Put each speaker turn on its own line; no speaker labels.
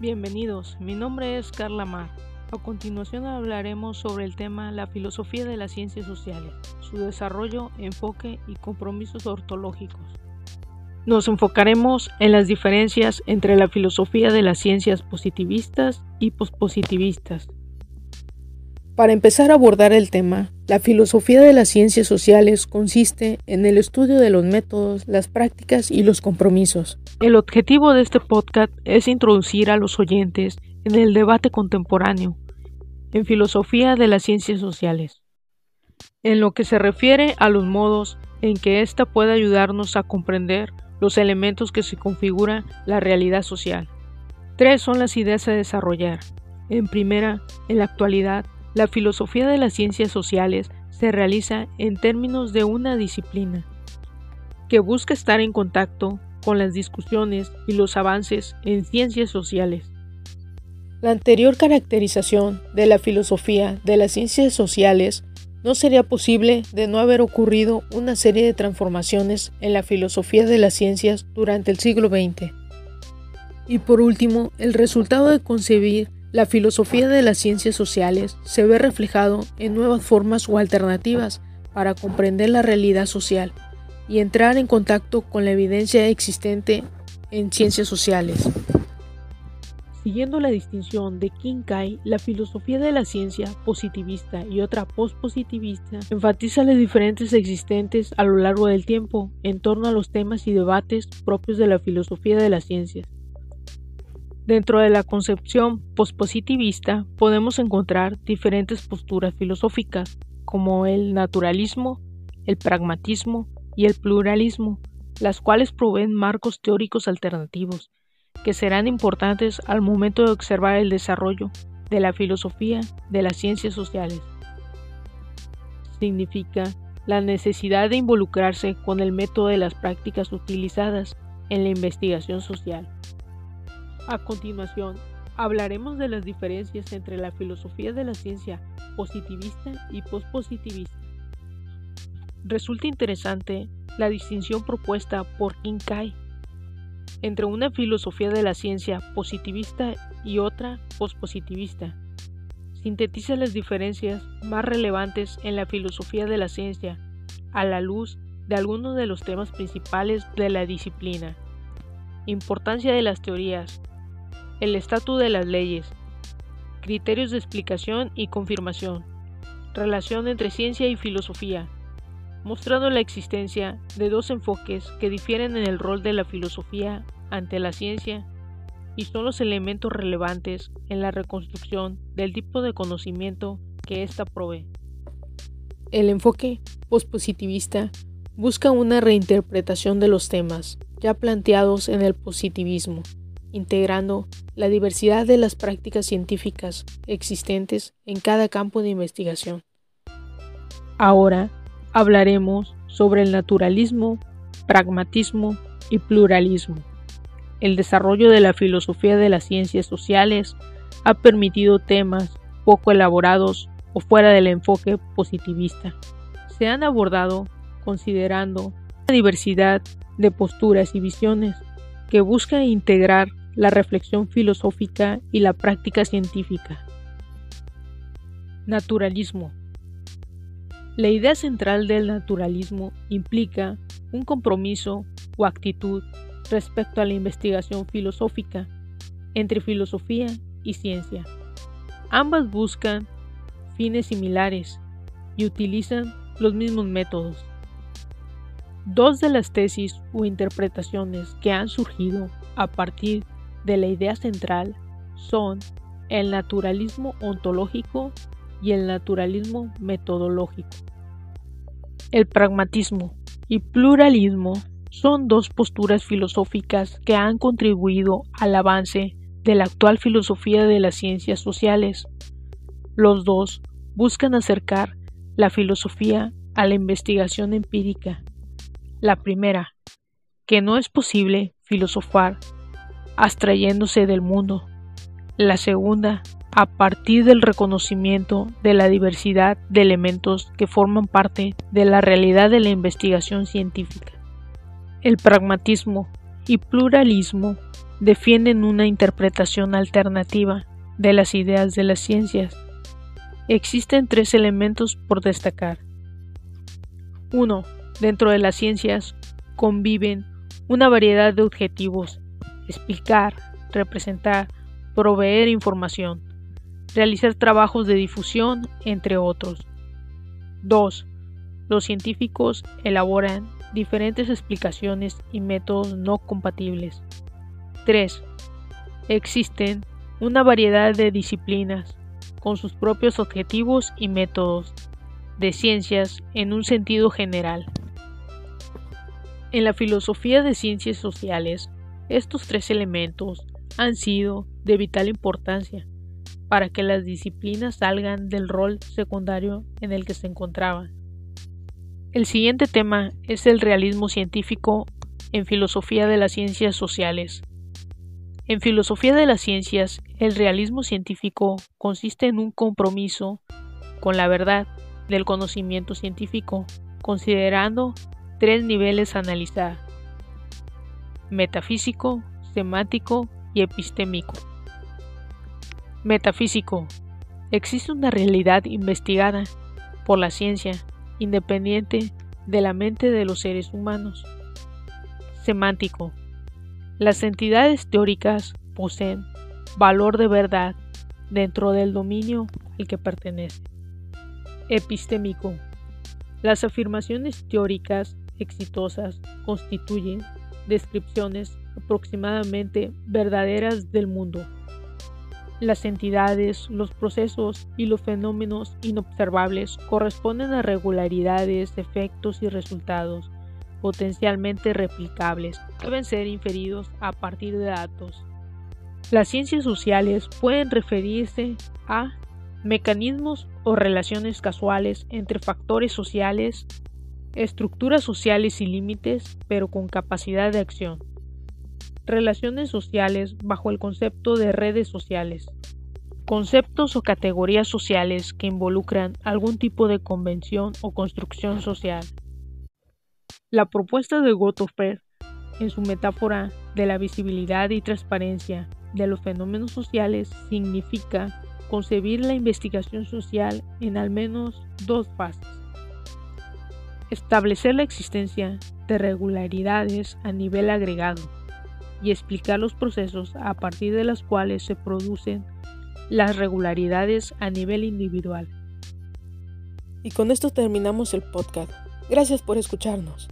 Bienvenidos, mi nombre es Carla Mar. A continuación hablaremos sobre el tema la filosofía de las ciencias sociales, su desarrollo, enfoque y compromisos ortológicos. Nos enfocaremos en las diferencias entre la filosofía de las ciencias positivistas y pospositivistas. Para empezar a abordar el tema, la filosofía de las ciencias sociales consiste en el estudio de los métodos, las prácticas y los compromisos. El objetivo de este podcast es introducir a los oyentes en el debate contemporáneo en filosofía de las ciencias sociales, en lo que se refiere a los modos en que ésta puede ayudarnos a comprender los elementos que se configuran la realidad social. Tres son las ideas a desarrollar. En primera, en la actualidad, la filosofía de las ciencias sociales se realiza en términos de una disciplina que busca estar en contacto con las discusiones y los avances en ciencias sociales. La anterior caracterización de la filosofía de las ciencias sociales no sería posible de no haber ocurrido una serie de transformaciones en la filosofía de las ciencias durante el siglo XX. Y por último, el resultado de concebir la filosofía de las ciencias sociales se ve reflejado en nuevas formas o alternativas para comprender la realidad social y entrar en contacto con la evidencia existente en ciencias sociales. Siguiendo la distinción de Kinkai, la filosofía de la ciencia positivista y otra postpositivista enfatiza las diferencias existentes a lo largo del tiempo en torno a los temas y debates propios de la filosofía de las ciencias. Dentro de la concepción pospositivista podemos encontrar diferentes posturas filosóficas, como el naturalismo, el pragmatismo y el pluralismo, las cuales proveen marcos teóricos alternativos, que serán importantes al momento de observar el desarrollo de la filosofía de las ciencias sociales. Significa la necesidad de involucrarse con el método de las prácticas utilizadas en la investigación social. A continuación, hablaremos de las diferencias entre la filosofía de la ciencia positivista y pospositivista. Resulta interesante la distinción propuesta por Kinkai entre una filosofía de la ciencia positivista y otra pospositivista. Sintetiza las diferencias más relevantes en la filosofía de la ciencia a la luz de algunos de los temas principales de la disciplina. Importancia de las teorías, el estatus de las leyes, criterios de explicación y confirmación, relación entre ciencia y filosofía, mostrando la existencia de dos enfoques que difieren en el rol de la filosofía ante la ciencia y son los elementos relevantes en la reconstrucción del tipo de conocimiento que ésta provee. El enfoque pospositivista busca una reinterpretación de los temas ya planteados en el positivismo integrando la diversidad de las prácticas científicas existentes en cada campo de investigación. Ahora hablaremos sobre el naturalismo, pragmatismo y pluralismo. El desarrollo de la filosofía de las ciencias sociales ha permitido temas poco elaborados o fuera del enfoque positivista. Se han abordado considerando la diversidad de posturas y visiones que busca integrar la reflexión filosófica y la práctica científica. Naturalismo. La idea central del naturalismo implica un compromiso o actitud respecto a la investigación filosófica entre filosofía y ciencia. Ambas buscan fines similares y utilizan los mismos métodos. Dos de las tesis o interpretaciones que han surgido a partir de la idea central son el naturalismo ontológico y el naturalismo metodológico. El pragmatismo y pluralismo son dos posturas filosóficas que han contribuido al avance de la actual filosofía de las ciencias sociales. Los dos buscan acercar la filosofía a la investigación empírica. La primera, que no es posible filosofar abstrayéndose del mundo. La segunda, a partir del reconocimiento de la diversidad de elementos que forman parte de la realidad de la investigación científica. El pragmatismo y pluralismo defienden una interpretación alternativa de las ideas de las ciencias. Existen tres elementos por destacar. 1. Dentro de las ciencias conviven una variedad de objetivos, explicar, representar, proveer información, realizar trabajos de difusión, entre otros. 2. Los científicos elaboran diferentes explicaciones y métodos no compatibles. 3. Existen una variedad de disciplinas con sus propios objetivos y métodos de ciencias en un sentido general. En la filosofía de ciencias sociales, estos tres elementos han sido de vital importancia para que las disciplinas salgan del rol secundario en el que se encontraban. El siguiente tema es el realismo científico en filosofía de las ciencias sociales. En filosofía de las ciencias, el realismo científico consiste en un compromiso con la verdad del conocimiento científico, considerando tres niveles a analizar, metafísico, semántico y epistémico. Metafísico. Existe una realidad investigada por la ciencia, independiente de la mente de los seres humanos. Semántico. Las entidades teóricas poseen valor de verdad dentro del dominio al que pertenece. Epistémico. Las afirmaciones teóricas exitosas constituyen descripciones aproximadamente verdaderas del mundo. Las entidades, los procesos y los fenómenos inobservables corresponden a regularidades, efectos y resultados potencialmente replicables. Deben ser inferidos a partir de datos. Las ciencias sociales pueden referirse a mecanismos o relaciones casuales entre factores sociales, estructuras sociales y límites, pero con capacidad de acción. Relaciones sociales bajo el concepto de redes sociales. Conceptos o categorías sociales que involucran algún tipo de convención o construcción social. La propuesta de Gotthofer, en su metáfora de la visibilidad y transparencia de los fenómenos sociales, significa concebir la investigación social en al menos dos fases. Establecer la existencia de regularidades a nivel agregado y explicar los procesos a partir de los cuales se producen las regularidades a nivel individual.
Y con esto terminamos el podcast. Gracias por escucharnos.